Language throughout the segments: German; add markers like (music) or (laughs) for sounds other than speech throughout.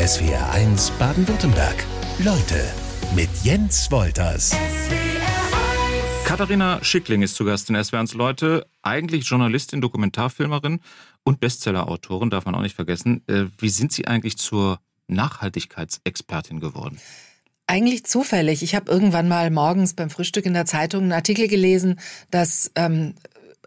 SWR1 Baden-Württemberg. Leute mit Jens Wolters. Katharina Schickling ist zu Gast in SWR1 Leute. Eigentlich Journalistin, Dokumentarfilmerin und Bestsellerautorin, darf man auch nicht vergessen. Äh, wie sind Sie eigentlich zur Nachhaltigkeitsexpertin geworden? Eigentlich zufällig. Ich habe irgendwann mal morgens beim Frühstück in der Zeitung einen Artikel gelesen, dass ähm,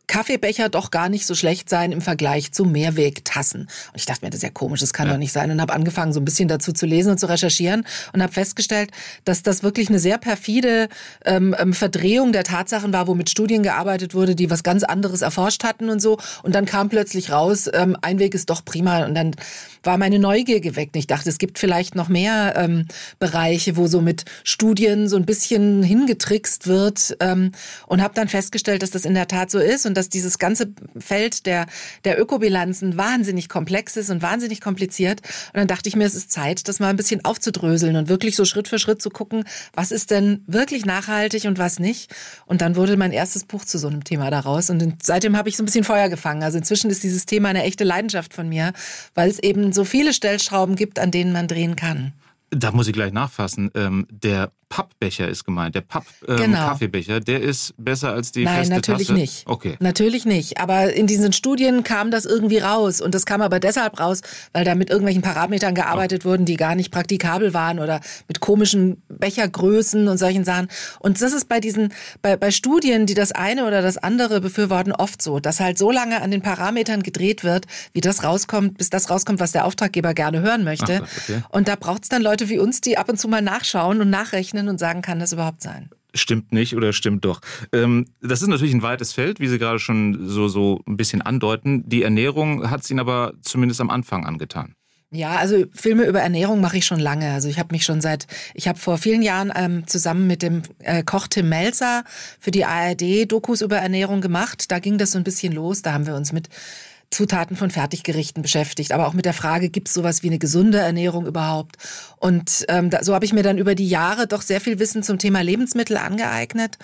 Kaffeebecher doch gar nicht so schlecht sein im Vergleich zu Mehrwegtassen. Und ich dachte mir, das ist ja komisch, das kann ja. doch nicht sein. Und habe angefangen, so ein bisschen dazu zu lesen und zu recherchieren und habe festgestellt, dass das wirklich eine sehr perfide ähm, ähm, Verdrehung der Tatsachen war, wo mit Studien gearbeitet wurde, die was ganz anderes erforscht hatten und so. Und dann kam plötzlich raus, ähm, ein Weg ist doch prima. Und dann war meine Neugier geweckt. Ich dachte, es gibt vielleicht noch mehr ähm, Bereiche, wo so mit Studien so ein bisschen hingetrickst wird. Ähm, und habe dann festgestellt, dass das in der Tat so ist. Und und dass dieses ganze Feld der, der Ökobilanzen wahnsinnig komplex ist und wahnsinnig kompliziert. Und dann dachte ich mir, es ist Zeit, das mal ein bisschen aufzudröseln und wirklich so Schritt für Schritt zu gucken, was ist denn wirklich nachhaltig und was nicht. Und dann wurde mein erstes Buch zu so einem Thema daraus. Und seitdem habe ich so ein bisschen Feuer gefangen. Also inzwischen ist dieses Thema eine echte Leidenschaft von mir, weil es eben so viele Stellschrauben gibt, an denen man drehen kann. Da muss ich gleich nachfassen. Ähm, der Pappbecher ist gemeint, der Papp-Kaffeebecher, ähm, der ist besser als die Nein, feste natürlich Tasse? nicht. Okay. Natürlich nicht. Aber in diesen Studien kam das irgendwie raus. Und das kam aber deshalb raus, weil da mit irgendwelchen Parametern gearbeitet okay. wurden, die gar nicht praktikabel waren oder mit komischen Bechergrößen und solchen Sachen. Und das ist bei diesen, bei, bei Studien, die das eine oder das andere befürworten, oft so, dass halt so lange an den Parametern gedreht wird, wie das rauskommt, bis das rauskommt, was der Auftraggeber gerne hören möchte. Ach, okay. Und da braucht es dann Leute wie uns, die ab und zu mal nachschauen und nachrechnen öffnen und sagen, kann das überhaupt sein? Stimmt nicht oder stimmt doch. Ähm, das ist natürlich ein weites Feld, wie Sie gerade schon so, so ein bisschen andeuten. Die Ernährung hat es Ihnen aber zumindest am Anfang angetan. Ja, also Filme über Ernährung mache ich schon lange. Also ich habe mich schon seit, ich habe vor vielen Jahren ähm, zusammen mit dem äh, Koch Tim Melzer für die ARD Dokus über Ernährung gemacht. Da ging das so ein bisschen los. Da haben wir uns mit Zutaten von Fertiggerichten beschäftigt, aber auch mit der Frage, gibt es sowas wie eine gesunde Ernährung überhaupt? Und ähm, da, so habe ich mir dann über die Jahre doch sehr viel Wissen zum Thema Lebensmittel angeeignet.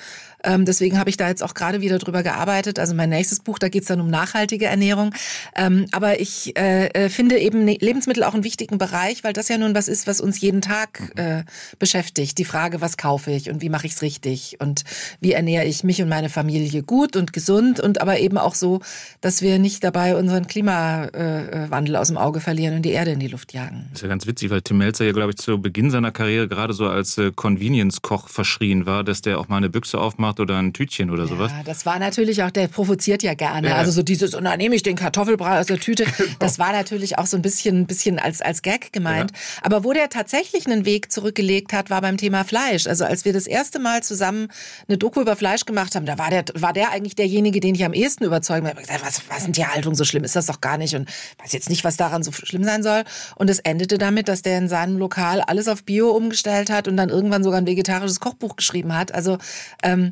Ähm, deswegen habe ich da jetzt auch gerade wieder drüber gearbeitet. Also mein nächstes Buch, da geht es dann um nachhaltige Ernährung. Ähm, aber ich äh, äh, finde eben ne, Lebensmittel auch einen wichtigen Bereich, weil das ja nun was ist, was uns jeden Tag mhm. äh, beschäftigt. Die Frage, was kaufe ich und wie mache ich es richtig und wie ernähre ich mich und meine Familie gut und gesund und aber eben auch so, dass wir nicht dabei unseren Klimawandel aus dem Auge verlieren und die Erde in die Luft jagen. Das ist ja ganz witzig, weil Tim Melzer ja, glaube ich, zu Beginn seiner Karriere gerade so als äh, Convenience-Koch verschrien war, dass der auch mal eine Büchse aufmacht oder ein Tütchen oder ja, sowas. Das war natürlich auch, der provoziert ja gerne. Ja. Also so dieses, und dann nehme ich den Kartoffelbrei aus der Tüte. (laughs) Genau. Das war natürlich auch so ein bisschen, bisschen als, als Gag gemeint. Ja. Aber wo der tatsächlich einen Weg zurückgelegt hat, war beim Thema Fleisch. Also als wir das erste Mal zusammen eine Doku über Fleisch gemacht haben, da war der, war der eigentlich derjenige, den ich am ehesten überzeugen habe. Was, was ist denn Tierhaltung so schlimm? Ist das doch gar nicht und weiß jetzt nicht, was daran so schlimm sein soll. Und es endete damit, dass der in seinem Lokal alles auf Bio umgestellt hat und dann irgendwann sogar ein vegetarisches Kochbuch geschrieben hat. Also ähm,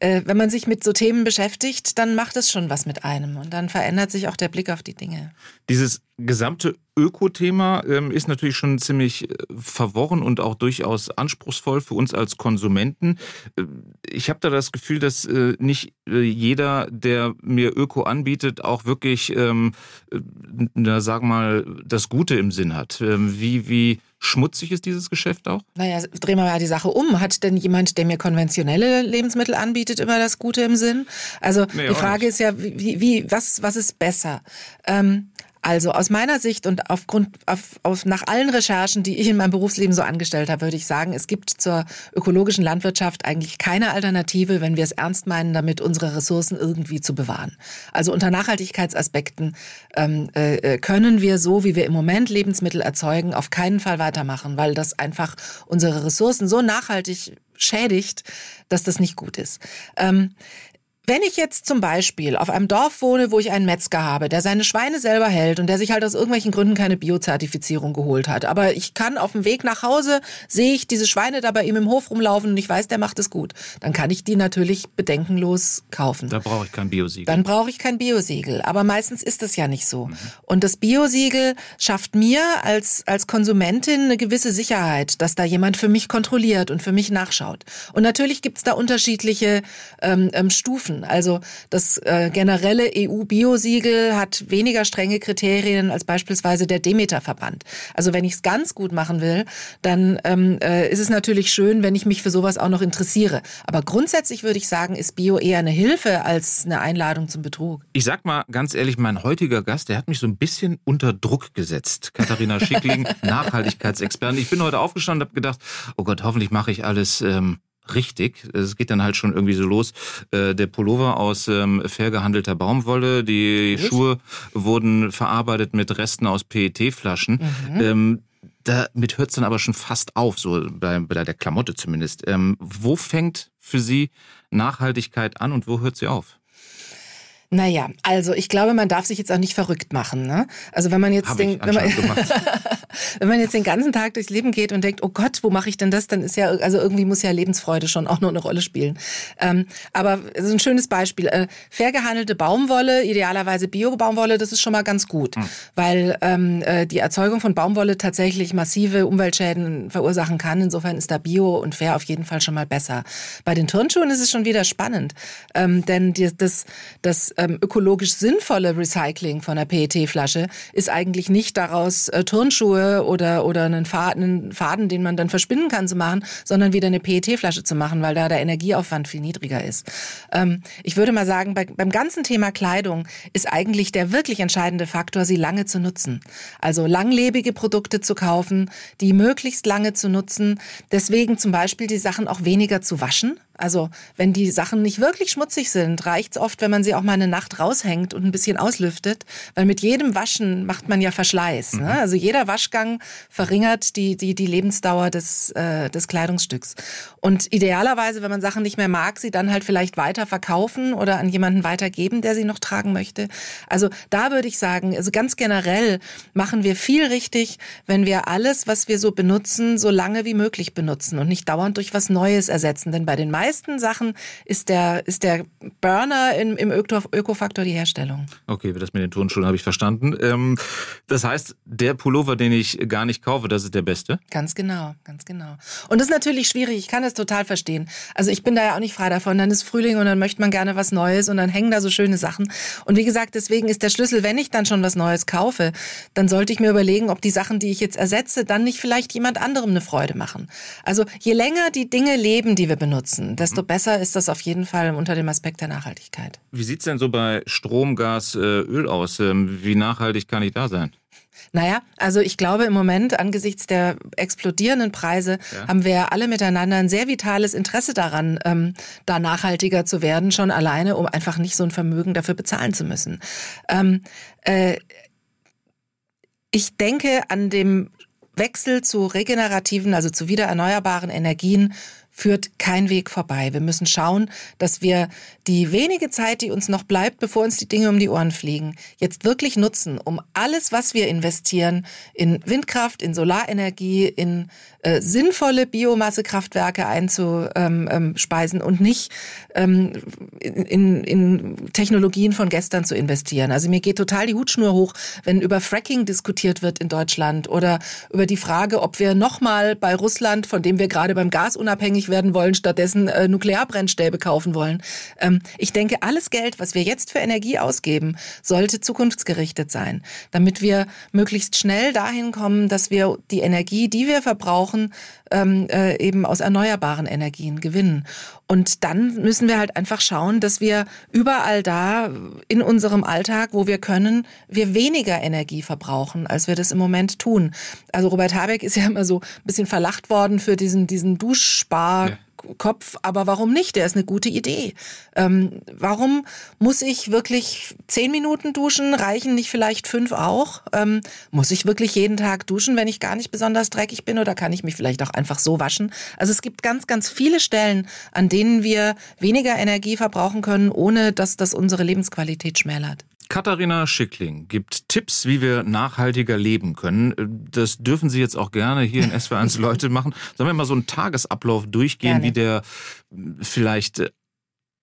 äh, wenn man sich mit so Themen beschäftigt, dann macht es schon was mit einem und dann verändert sich auch der Blick auf die Dinge. Dieses gesamte Öko-Thema ähm, ist natürlich schon ziemlich äh, verworren und auch durchaus anspruchsvoll für uns als Konsumenten. Äh, ich habe da das Gefühl, dass äh, nicht äh, jeder, der mir Öko anbietet, auch wirklich, ähm, äh, na, sag mal, das Gute im Sinn hat. Ähm, wie, wie schmutzig ist dieses Geschäft auch? Naja, drehen wir mal die Sache um. Hat denn jemand, der mir konventionelle Lebensmittel anbietet, immer das Gute im Sinn? Also nee, die Frage ist ja, wie, wie, was, was ist besser? Ähm, also aus meiner Sicht und aufgrund auf, auf, nach allen Recherchen, die ich in meinem Berufsleben so angestellt habe, würde ich sagen, es gibt zur ökologischen Landwirtschaft eigentlich keine Alternative, wenn wir es ernst meinen, damit unsere Ressourcen irgendwie zu bewahren. Also unter Nachhaltigkeitsaspekten ähm, äh, können wir so, wie wir im Moment Lebensmittel erzeugen, auf keinen Fall weitermachen, weil das einfach unsere Ressourcen so nachhaltig schädigt, dass das nicht gut ist. Ähm, wenn ich jetzt zum Beispiel auf einem Dorf wohne, wo ich einen Metzger habe, der seine Schweine selber hält und der sich halt aus irgendwelchen Gründen keine Biozertifizierung geholt hat, aber ich kann auf dem Weg nach Hause, sehe ich diese Schweine da bei ihm im Hof rumlaufen und ich weiß, der macht es gut, dann kann ich die natürlich bedenkenlos kaufen. Da brauche ich kein Biosiegel. Dann brauche ich kein Biosiegel. Aber meistens ist das ja nicht so. Mhm. Und das Biosiegel schafft mir als, als Konsumentin eine gewisse Sicherheit, dass da jemand für mich kontrolliert und für mich nachschaut. Und natürlich gibt es da unterschiedliche ähm, ähm, Stufen. Also das äh, generelle EU-Biosiegel hat weniger strenge Kriterien als beispielsweise der Demeter-Verband. Also wenn ich es ganz gut machen will, dann ähm, äh, ist es natürlich schön, wenn ich mich für sowas auch noch interessiere. Aber grundsätzlich würde ich sagen, ist Bio eher eine Hilfe als eine Einladung zum Betrug. Ich sag mal ganz ehrlich, mein heutiger Gast, der hat mich so ein bisschen unter Druck gesetzt. Katharina Schickling, (laughs) Nachhaltigkeitsexpertin. Ich bin heute aufgestanden und habe gedacht, oh Gott, hoffentlich mache ich alles ähm, richtig. Es geht dann halt schon irgendwie so los. Äh, der Pullover aus ähm, fair gehandelter Baumwolle, die Was? Schuhe wurden verarbeitet mit Resten aus PET-Flaschen. Mhm. Ähm, damit hört es dann aber schon fast auf, so bei, bei der Klamotte zumindest. Ähm, wo fängt für Sie Nachhaltigkeit an und wo hört sie auf? Naja, also ich glaube, man darf sich jetzt auch nicht verrückt machen. Ne? Also wenn man jetzt Hab den, wenn man, (laughs) wenn man jetzt den ganzen Tag durchs Leben geht und denkt, oh Gott, wo mache ich denn das? Dann ist ja, also irgendwie muss ja Lebensfreude schon auch noch eine Rolle spielen. Ähm, aber so ein schönes Beispiel. Äh, fair gehandelte Baumwolle, idealerweise Bio-Baumwolle, das ist schon mal ganz gut, mhm. weil ähm, äh, die Erzeugung von Baumwolle tatsächlich massive Umweltschäden verursachen kann. Insofern ist da Bio und fair auf jeden Fall schon mal besser. Bei den Turnschuhen ist es schon wieder spannend, ähm, denn die, das, das ähm, ökologisch sinnvolle Recycling von einer PET-Flasche ist eigentlich nicht daraus äh, Turnschuhe oder, oder einen Faden, einen Faden, den man dann verspinnen kann, zu machen, sondern wieder eine PET-Flasche zu machen, weil da der Energieaufwand viel niedriger ist. Ähm, ich würde mal sagen, bei, beim ganzen Thema Kleidung ist eigentlich der wirklich entscheidende Faktor, sie lange zu nutzen. Also langlebige Produkte zu kaufen, die möglichst lange zu nutzen. Deswegen zum Beispiel die Sachen auch weniger zu waschen also wenn die Sachen nicht wirklich schmutzig sind, reicht's oft, wenn man sie auch mal eine Nacht raushängt und ein bisschen auslüftet, weil mit jedem Waschen macht man ja Verschleiß. Ne? Mhm. Also jeder Waschgang verringert die, die, die Lebensdauer des, äh, des Kleidungsstücks. Und idealerweise, wenn man Sachen nicht mehr mag, sie dann halt vielleicht weiter verkaufen oder an jemanden weitergeben, der sie noch tragen möchte. Also da würde ich sagen, also ganz generell machen wir viel richtig, wenn wir alles, was wir so benutzen, so lange wie möglich benutzen und nicht dauernd durch was Neues ersetzen. Denn bei den meisten meisten Sachen ist der, ist der Burner im, im Ökofaktor die Herstellung. Okay, das mit den Turnschuhen habe ich verstanden. Ähm, das heißt, der Pullover, den ich gar nicht kaufe, das ist der beste? Ganz genau, ganz genau. Und das ist natürlich schwierig, ich kann das total verstehen. Also ich bin da ja auch nicht frei davon. Dann ist Frühling und dann möchte man gerne was Neues und dann hängen da so schöne Sachen. Und wie gesagt, deswegen ist der Schlüssel, wenn ich dann schon was Neues kaufe, dann sollte ich mir überlegen, ob die Sachen, die ich jetzt ersetze, dann nicht vielleicht jemand anderem eine Freude machen. Also je länger die Dinge leben, die wir benutzen, desto besser ist das auf jeden Fall unter dem Aspekt der Nachhaltigkeit. Wie sieht es denn so bei Strom, Gas, äh, Öl aus? Ähm, wie nachhaltig kann ich da sein? Naja, also ich glaube im Moment angesichts der explodierenden Preise ja. haben wir alle miteinander ein sehr vitales Interesse daran, ähm, da nachhaltiger zu werden, schon alleine, um einfach nicht so ein Vermögen dafür bezahlen zu müssen. Ähm, äh, ich denke an dem Wechsel zu regenerativen, also zu wieder erneuerbaren Energien führt kein Weg vorbei. Wir müssen schauen, dass wir die wenige Zeit, die uns noch bleibt, bevor uns die Dinge um die Ohren fliegen, jetzt wirklich nutzen, um alles, was wir investieren, in Windkraft, in Solarenergie, in äh, sinnvolle Biomassekraftwerke einzuspeisen und nicht ähm, in, in Technologien von gestern zu investieren. Also mir geht total die Hutschnur hoch, wenn über Fracking diskutiert wird in Deutschland oder über die Frage, ob wir nochmal bei Russland, von dem wir gerade beim Gas unabhängig werden wollen, stattdessen äh, Nuklearbrennstäbe kaufen wollen. Ähm, ich denke, alles Geld, was wir jetzt für Energie ausgeben, sollte zukunftsgerichtet sein, damit wir möglichst schnell dahin kommen, dass wir die Energie, die wir verbrauchen, ähm, äh, eben aus erneuerbaren Energien gewinnen. Und dann müssen wir halt einfach schauen, dass wir überall da in unserem Alltag, wo wir können, wir weniger Energie verbrauchen, als wir das im Moment tun. Also Robert Habeck ist ja immer so ein bisschen verlacht worden für diesen, diesen Duschspar. Ja. Kopf, aber warum nicht? Der ist eine gute Idee. Ähm, warum muss ich wirklich zehn Minuten duschen? Reichen nicht vielleicht fünf auch? Ähm, muss ich wirklich jeden Tag duschen, wenn ich gar nicht besonders dreckig bin? Oder kann ich mich vielleicht auch einfach so waschen? Also es gibt ganz, ganz viele Stellen, an denen wir weniger Energie verbrauchen können, ohne dass das unsere Lebensqualität schmälert. Katharina Schickling gibt Tipps, wie wir nachhaltiger leben können. Das dürfen Sie jetzt auch gerne hier in SW1 (laughs) Leute machen. Sollen wir mal so einen Tagesablauf durchgehen, gerne. wie der vielleicht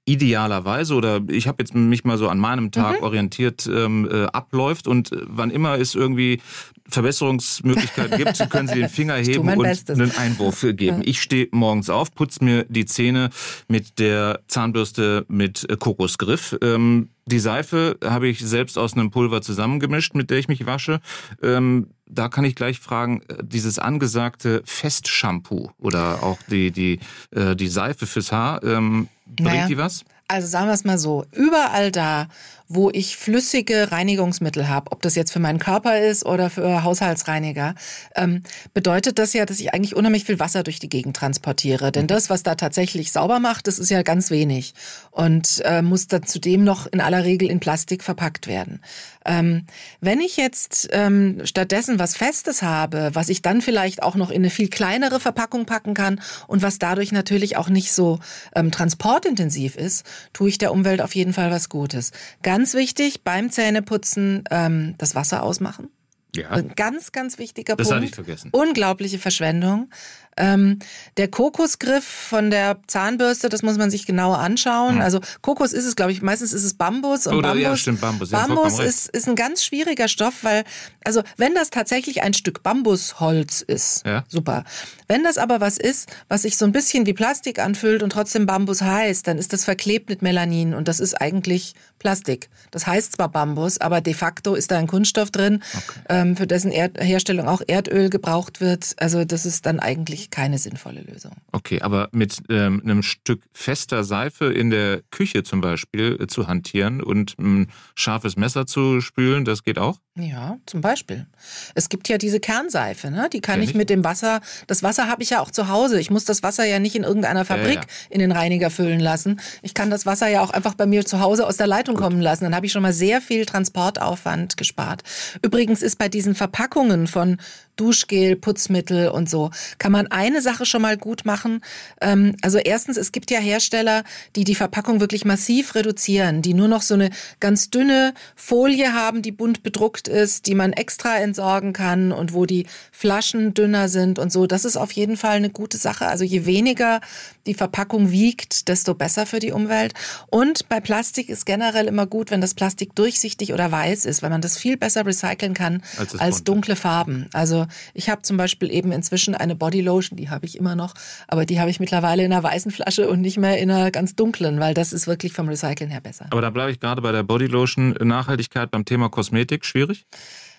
idealerweise oder ich habe jetzt mich mal so an meinem Tag mhm. orientiert ähm, äh, abläuft und äh, wann immer es irgendwie Verbesserungsmöglichkeiten gibt, (laughs) können Sie den Finger heben und Bestes. einen Einwurf geben. Ich stehe morgens auf, putze mir die Zähne mit der Zahnbürste mit äh, Kokosgriff. Ähm, die Seife habe ich selbst aus einem Pulver zusammengemischt, mit der ich mich wasche. Ähm, da kann ich gleich fragen, äh, dieses angesagte Festshampoo oder auch die, die, äh, die Seife fürs Haar, ähm, bringt naja. die was? Also sagen wir es mal so, überall da, wo ich flüssige Reinigungsmittel habe, ob das jetzt für meinen Körper ist oder für Haushaltsreiniger, ähm, bedeutet das ja, dass ich eigentlich unheimlich viel Wasser durch die Gegend transportiere. Denn das, was da tatsächlich sauber macht, das ist ja ganz wenig und äh, muss dann zudem noch in aller Regel in Plastik verpackt werden. Ähm, wenn ich jetzt ähm, stattdessen was Festes habe, was ich dann vielleicht auch noch in eine viel kleinere Verpackung packen kann und was dadurch natürlich auch nicht so ähm, transportintensiv ist, tue ich der Umwelt auf jeden Fall was Gutes. Ganz wichtig beim Zähneputzen ähm, das Wasser ausmachen. Ja. Ein ganz, ganz wichtiger das Punkt. Das hatte ich vergessen. Unglaubliche Verschwendung. Ähm, der Kokosgriff von der Zahnbürste, das muss man sich genauer anschauen. Mhm. Also Kokos ist es, glaube ich, meistens ist es Bambus und Oder, Bambus, ja, stimmt, Bambus, Bambus ist, ist ein ganz schwieriger Stoff, weil, also wenn das tatsächlich ein Stück Bambusholz ist, ja. super. Wenn das aber was ist, was sich so ein bisschen wie Plastik anfühlt und trotzdem Bambus heißt, dann ist das verklebt mit Melanin und das ist eigentlich Plastik. Das heißt zwar Bambus, aber de facto ist da ein Kunststoff drin, okay. ähm, für dessen Erd Herstellung auch Erdöl gebraucht wird. Also das ist dann eigentlich keine sinnvolle Lösung. Okay, aber mit ähm, einem Stück fester Seife in der Küche zum Beispiel äh, zu hantieren und ein scharfes Messer zu spülen, das geht auch? Ja, zum Beispiel. Es gibt ja diese Kernseife, ne? die kann Kenn ich mit dem Wasser, das Wasser habe ich ja auch zu Hause. Ich muss das Wasser ja nicht in irgendeiner Fabrik ja, ja. in den Reiniger füllen lassen. Ich kann das Wasser ja auch einfach bei mir zu Hause aus der Leitung Gut. kommen lassen. Dann habe ich schon mal sehr viel Transportaufwand gespart. Übrigens ist bei diesen Verpackungen von Duschgel, Putzmittel und so, kann man eine Sache schon mal gut machen. Ähm, also erstens, es gibt ja Hersteller, die die Verpackung wirklich massiv reduzieren, die nur noch so eine ganz dünne Folie haben, die bunt bedruckt ist, die man extra entsorgen kann und wo die Flaschen dünner sind und so. Das ist auf jeden Fall eine gute Sache. Also je weniger die Verpackung wiegt, desto besser für die Umwelt. Und bei Plastik ist generell immer gut, wenn das Plastik durchsichtig oder weiß ist, weil man das viel besser recyceln kann als, als dunkle Farben. Also ich habe zum Beispiel eben inzwischen eine Bodylotion, die habe ich immer noch, aber die habe ich mittlerweile in einer weißen Flasche und nicht mehr in einer ganz dunklen, weil das ist wirklich vom Recyceln her besser. Aber da bleibe ich gerade bei der Bodylotion. Nachhaltigkeit beim Thema Kosmetik schwierig?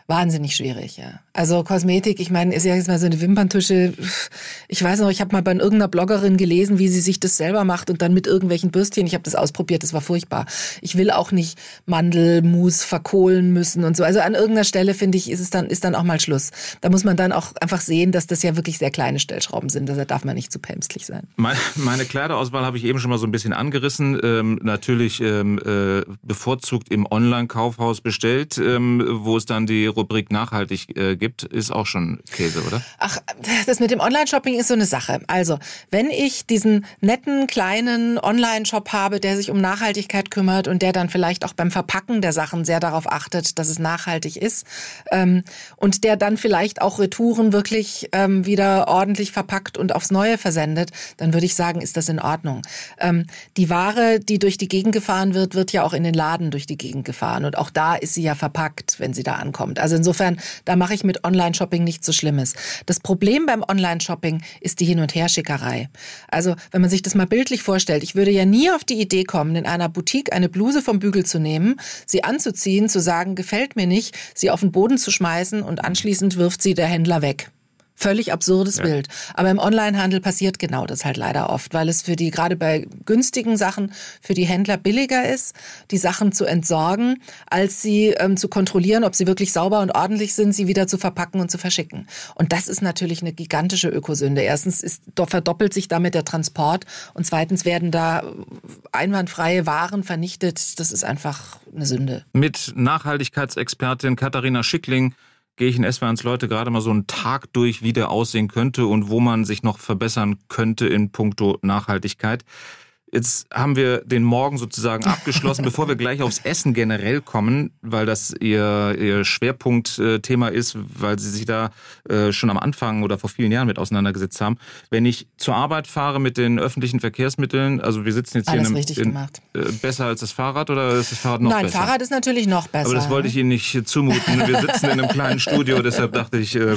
Wahnsinnig schwierig, ja. Also Kosmetik, ich meine, ist ja jetzt mal so eine Wimperntusche. Ich weiß noch, ich habe mal bei irgendeiner Bloggerin gelesen, wie sie sich das selber macht und dann mit irgendwelchen Bürstchen. Ich habe das ausprobiert, das war furchtbar. Ich will auch nicht Mandelmus verkohlen müssen und so. Also an irgendeiner Stelle finde ich, ist es dann ist dann auch mal Schluss. Da muss man dann auch einfach sehen, dass das ja wirklich sehr kleine Stellschrauben sind. Da darf man nicht zu pämstlich sein. Meine, meine Kleiderauswahl habe ich eben schon mal so ein bisschen angerissen. Ähm, natürlich ähm, äh, bevorzugt im Online-Kaufhaus bestellt, ähm, wo es dann die Rubrik nachhaltig äh, gibt, ist auch schon Käse, oder? Ach, das mit dem Online-Shopping ist so eine Sache. Also, wenn ich diesen netten kleinen Online-Shop habe, der sich um Nachhaltigkeit kümmert und der dann vielleicht auch beim Verpacken der Sachen sehr darauf achtet, dass es nachhaltig ist ähm, und der dann vielleicht auch Retouren wirklich ähm, wieder ordentlich verpackt und aufs Neue versendet, dann würde ich sagen, ist das in Ordnung. Ähm, die Ware, die durch die Gegend gefahren wird, wird ja auch in den Laden durch die Gegend gefahren und auch da ist sie ja verpackt, wenn sie da ankommt. Also insofern, da mache ich mit Online-Shopping nichts so Schlimmes. Das Problem beim Online-Shopping ist die Hin- und Herschickerei. Also, wenn man sich das mal bildlich vorstellt, ich würde ja nie auf die Idee kommen, in einer Boutique eine Bluse vom Bügel zu nehmen, sie anzuziehen, zu sagen, gefällt mir nicht, sie auf den Boden zu schmeißen und anschließend wirft sie der Händler weg. Völlig absurdes ja. Bild. Aber im Onlinehandel passiert genau das halt leider oft, weil es für die, gerade bei günstigen Sachen, für die Händler billiger ist, die Sachen zu entsorgen, als sie ähm, zu kontrollieren, ob sie wirklich sauber und ordentlich sind, sie wieder zu verpacken und zu verschicken. Und das ist natürlich eine gigantische Ökosünde. Erstens ist, verdoppelt sich damit der Transport und zweitens werden da einwandfreie Waren vernichtet. Das ist einfach eine Sünde. Mit Nachhaltigkeitsexpertin Katharina Schickling gehe ich in S-Bahns Leute gerade mal so einen Tag durch, wie der aussehen könnte und wo man sich noch verbessern könnte in puncto Nachhaltigkeit. Jetzt haben wir den Morgen sozusagen (laughs) abgeschlossen, bevor wir gleich aufs Essen generell kommen, weil das Ihr, Ihr Schwerpunktthema ist, weil Sie sich da äh, schon am Anfang oder vor vielen Jahren mit auseinandergesetzt haben. Wenn ich zur Arbeit fahre mit den öffentlichen Verkehrsmitteln, also wir sitzen jetzt Alles hier in, richtig in, gemacht. äh, besser als das Fahrrad oder ist das Fahrrad noch Nein, besser? Fahrrad ist natürlich noch besser. Aber das wollte ich Ihnen nicht zumuten. Wir sitzen in einem kleinen Studio, (laughs) deshalb dachte ich, äh,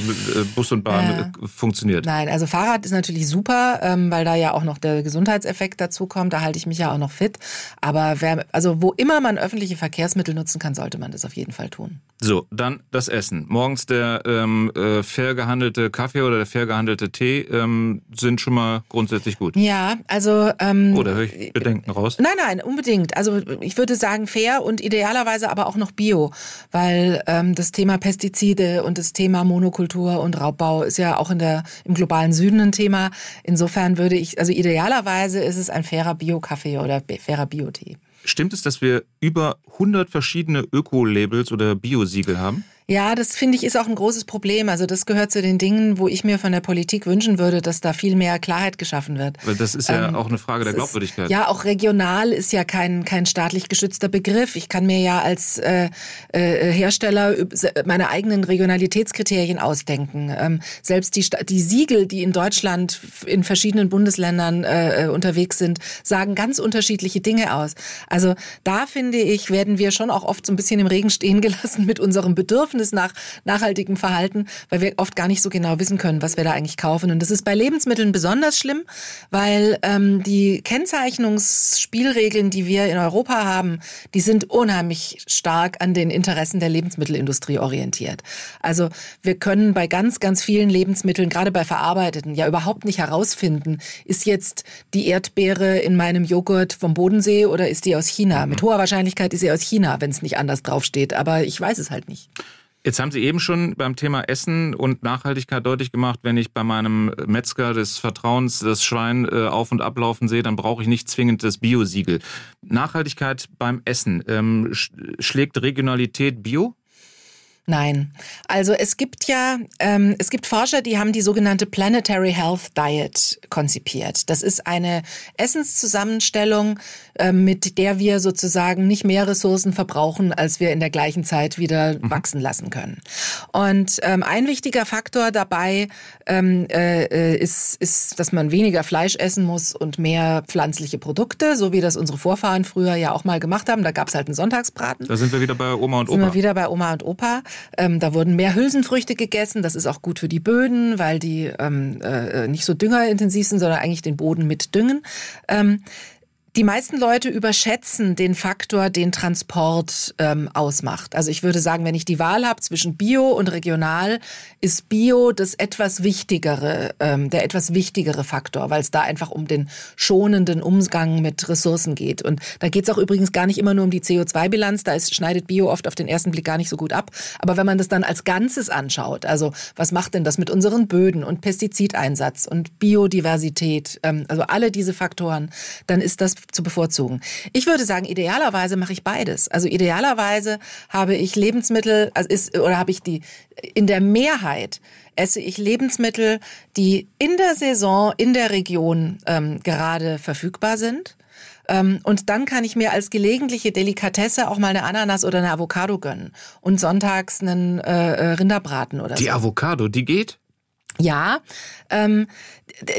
Bus und Bahn Ja. äh, funktioniert. Nein, also Fahrrad ist natürlich super, ähm, weil da ja auch noch der Gesundheitseffekt dazu kommt. Da halte ich mich ja auch noch fit. Aber wer, also wo immer man öffentliche Verkehrsmittel nutzen kann, sollte man das auf jeden Fall tun. So, dann das Essen. Morgens der ähm, äh, fair gehandelte Kaffee oder der fair gehandelte Tee ähm, sind schon mal grundsätzlich gut. Ja, also ähm, Oder höre ich Bedenken raus? Nein, nein, unbedingt. Also ich würde sagen fair und idealerweise aber auch noch bio, weil ähm, das Thema Pestizide und das Thema Monokultur und Raubbau ist ja auch in der, im globalen Süden ein Thema. Insofern würde ich, also idealerweise ist es ein fairer Bio-Kaffee oder fairer Bio-Tee. Stimmt es, dass wir über 100 verschiedene Öko-Labels oder Biosiegel haben? Ja, das finde ich ist auch ein großes Problem. Also das gehört zu den Dingen, wo ich mir von der Politik wünschen würde, dass da viel mehr Klarheit geschaffen wird. Weil das ist ja Ähm, auch eine Frage der Es ist- Glaubwürdigkeit. Ja, auch regional ist ja kein, kein staatlich geschützter Begriff. Ich kann mir ja als äh, äh, Hersteller meine eigenen Regionalitätskriterien ausdenken. Ähm, selbst die, die Siegel, die in Deutschland in verschiedenen Bundesländern äh, äh, unterwegs sind, sagen ganz unterschiedliche Dinge aus. Also da finde ich, werden wir schon auch oft so ein bisschen im Regen stehen (laughs) gelassen mit unserem Bedürfnis nach nachhaltigem Verhalten, weil wir oft gar nicht so genau wissen können, was wir da eigentlich kaufen. Und das ist bei Lebensmitteln besonders schlimm, weil ähm, die Kennzeichnungsspielregeln, die wir in Europa haben, die sind unheimlich stark an den Interessen der Lebensmittelindustrie orientiert. Also wir können bei ganz, ganz vielen Lebensmitteln, gerade bei verarbeiteten, ja überhaupt nicht herausfinden, ist jetzt die Erdbeere in meinem Joghurt vom Bodensee oder ist die aus China? Mit hoher Wahrscheinlichkeit ist sie aus China, wenn es nicht anders draufsteht. Aber ich weiß es halt nicht. Jetzt haben Sie eben schon beim Thema Essen und Nachhaltigkeit deutlich gemacht, wenn ich bei meinem Metzger des Vertrauens das Schwein äh, auf- und ablaufen sehe, dann brauche ich nicht zwingend das Biosiegel. Nachhaltigkeit beim Essen. Ähm, sch schlägt Regionalität Bio? Nein. Also es gibt ja, ähm, es gibt Forscher, die haben die sogenannte Planetary Health Diet konzipiert. Das ist eine Essenszusammenstellung, ähm, mit der wir sozusagen nicht mehr Ressourcen verbrauchen, als wir in der gleichen Zeit wieder wachsen lassen können. Und ähm, ein wichtiger Faktor dabei ähm, äh, ist, ist, dass man weniger Fleisch essen muss und mehr pflanzliche Produkte, so wie das unsere Vorfahren früher ja auch mal gemacht haben. Da gab es halt einen Sonntagsbraten. Da sind wir wieder bei Oma und Sind wir Opa. wieder bei Oma und Opa. Ähm, da wurden mehr Hülsenfrüchte gegessen. Das ist auch gut für die Böden, weil die ähm, äh, nicht so düngerintensiv sind, sondern eigentlich den Boden mit düngen. Ähm, die meisten Leute überschätzen den Faktor, den Transport ähm, ausmacht. Also ich würde sagen, wenn ich die Wahl habe zwischen Bio und regional, ist Bio das etwas wichtigere, ähm, der etwas wichtigere Faktor, weil es da einfach um den schonenden Umgang mit Ressourcen geht. Und da geht es auch übrigens gar nicht immer nur um die CO2-Bilanz. Da ist, schneidet Bio oft auf den ersten Blick gar nicht so gut ab. Aber wenn man das dann als Ganzes anschaut, also was macht denn das mit unseren Böden und Pestizideinsatz und Biodiversität, ähm, also alle diese Faktoren, dann ist das zu bevorzugen. Ich würde sagen, idealerweise mache ich beides. Also idealerweise habe ich Lebensmittel, also ist, oder habe ich die, in der Mehrheit esse ich Lebensmittel, die in der Saison, in der Region ähm, gerade verfügbar sind. Ähm, und dann kann ich mir als gelegentliche Delikatesse auch mal eine Ananas oder eine Avocado gönnen. Und sonntags einen äh, äh, Rinderbraten oder Die so. Avocado, die geht? Ja, ähm,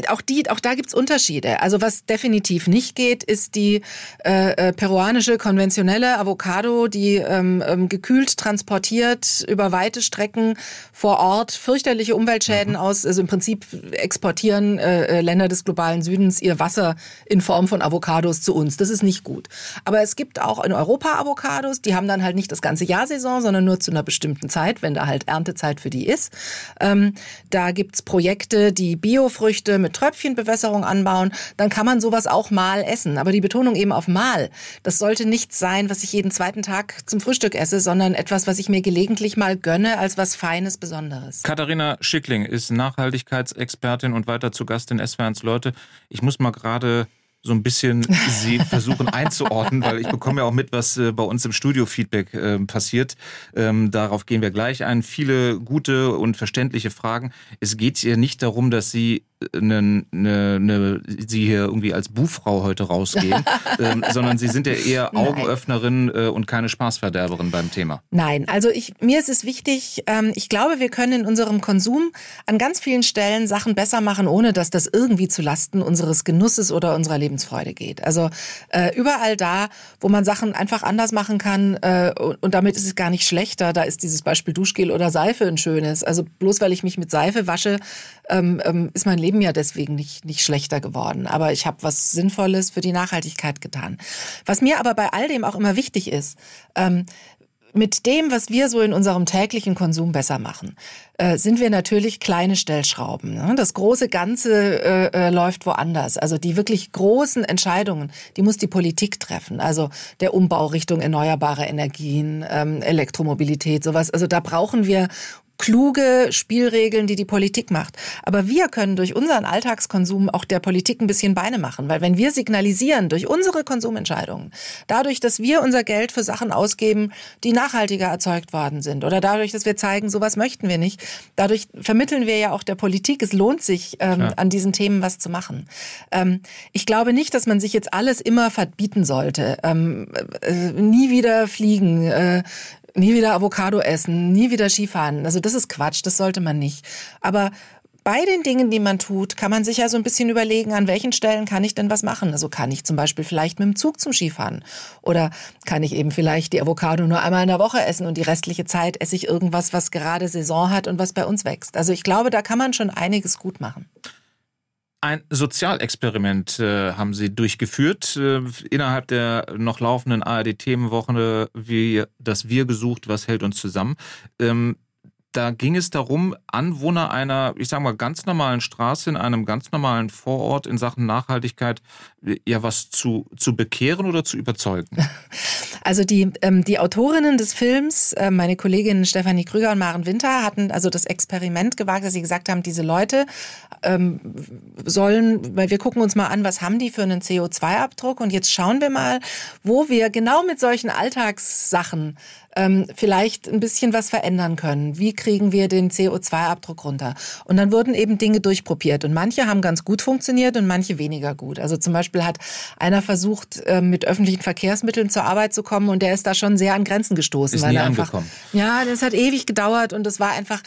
auch die, auch da gibt's Unterschiede. Also was definitiv nicht geht, ist die äh, äh, peruanische konventionelle Avocado, die ähm, ähm, gekühlt transportiert über weite Strecken vor Ort fürchterliche Umweltschäden aus. Also im Prinzip exportieren äh, äh, Länder des globalen Südens ihr Wasser in Form von Avocados zu uns. Das ist nicht gut. Aber es gibt auch in Europa Avocados, die haben dann halt nicht das ganze Jahr Saison, sondern nur zu einer bestimmten Zeit, wenn da halt Erntezeit für die ist. Ähm, da gibt's Projekte, die Biofrüchte mit Tröpfchenbewässerung anbauen. Dann kann man sowas auch mal essen. Aber die Betonung eben auf mal. Das sollte nichts sein, was ich jeden zweiten Tag zum Frühstück esse, sondern etwas, was ich mir gelegentlich mal gönne als was Feines, Besonderes. Katharina Schickling ist Nachhaltigkeitsexpertin und weiter zu Gast in SWRs Leute. Ich muss mal gerade so ein bisschen sie (laughs) versuchen einzuordnen, weil ich bekomme ja auch mit, was äh, bei uns im Studio-Feedback äh, passiert. Ähm, darauf gehen wir gleich ein. Viele gute und verständliche Fragen. Es geht hier nicht darum, dass Sie eine, eine, eine, Sie hier irgendwie als Buhfrau heute rausgehen, (laughs) ähm, sondern Sie sind ja eher Augenöffnerin äh, und keine Spaßverderberin beim Thema. Nein, also ich, mir ist es wichtig, ähm, ich glaube, wir können in unserem Konsum an ganz vielen Stellen Sachen besser machen, ohne dass das irgendwie zu Lasten unseres Genusses oder unserer Lebensfreude geht. Also äh, überall da, wo man Sachen einfach anders machen kann äh, und, und damit ist es gar nicht schlechter, da ist dieses Beispiel Duschgel oder Seife ein schönes. Also bloß weil ich mich mit Seife wasche, ähm, ähm, ist mein Leben ja deswegen nicht, nicht schlechter geworden. Aber ich habe was Sinnvolles für die Nachhaltigkeit getan. Was mir aber bei all dem auch immer wichtig ist, ähm, mit dem, was wir so in unserem täglichen Konsum besser machen, äh, sind wir natürlich kleine Stellschrauben. Ne? Das große Ganze äh, äh, läuft woanders. Also die wirklich großen Entscheidungen, die muss die Politik treffen. Also der Umbau Richtung erneuerbare Energien, ähm, Elektromobilität, sowas. Also da brauchen wir kluge Spielregeln, die die Politik macht. Aber wir können durch unseren Alltagskonsum auch der Politik ein bisschen Beine machen, weil wenn wir signalisieren durch unsere Konsumentscheidungen, dadurch, dass wir unser Geld für Sachen ausgeben, die nachhaltiger erzeugt worden sind oder dadurch, dass wir zeigen, sowas möchten wir nicht, dadurch vermitteln wir ja auch der Politik, es lohnt sich, ähm, an diesen Themen was zu machen. Ähm, ich glaube nicht, dass man sich jetzt alles immer verbieten sollte. Ähm, äh, nie wieder fliegen, äh, nie wieder Avocado essen, nie wieder Skifahren. Also das ist Quatsch, das sollte man nicht. Aber bei den Dingen, die man tut, kann man sich ja so ein bisschen überlegen, an welchen Stellen kann ich denn was machen. Also kann ich zum Beispiel vielleicht mit dem Zug zum Skifahren oder kann ich eben vielleicht die Avocado nur einmal in der Woche essen und die restliche Zeit esse ich irgendwas, was gerade Saison hat und was bei uns wächst. Also ich glaube, da kann man schon einiges gut machen. Ein Sozialexperiment äh, haben Sie durchgeführt äh, innerhalb der noch laufenden ARD-Themenwoche, wie das Wir gesucht, was hält uns zusammen. Ähm, da ging es darum, Anwohner einer, ich sage mal, ganz normalen Straße in einem ganz normalen Vorort in Sachen Nachhaltigkeit ja was zu, zu bekehren oder zu überzeugen. (laughs) Also die, ähm, die Autorinnen des Films, äh, meine Kolleginnen Stefanie Krüger und Maren Winter, hatten also das Experiment gewagt, dass sie gesagt haben, diese Leute ähm, sollen, weil wir gucken uns mal an, was haben die für einen CO2-Abdruck und jetzt schauen wir mal, wo wir genau mit solchen Alltagssachen ähm, vielleicht ein bisschen was verändern können. Wie kriegen wir den CO2-Abdruck runter? Und dann wurden eben Dinge durchprobiert. Und manche haben ganz gut funktioniert und manche weniger gut. Also zum Beispiel hat einer versucht, äh, mit öffentlichen Verkehrsmitteln zur Arbeit zu kommen und der ist da schon sehr an Grenzen gestoßen. Ist weil nie er einfach, angekommen. Ja, das hat ewig gedauert und das war einfach,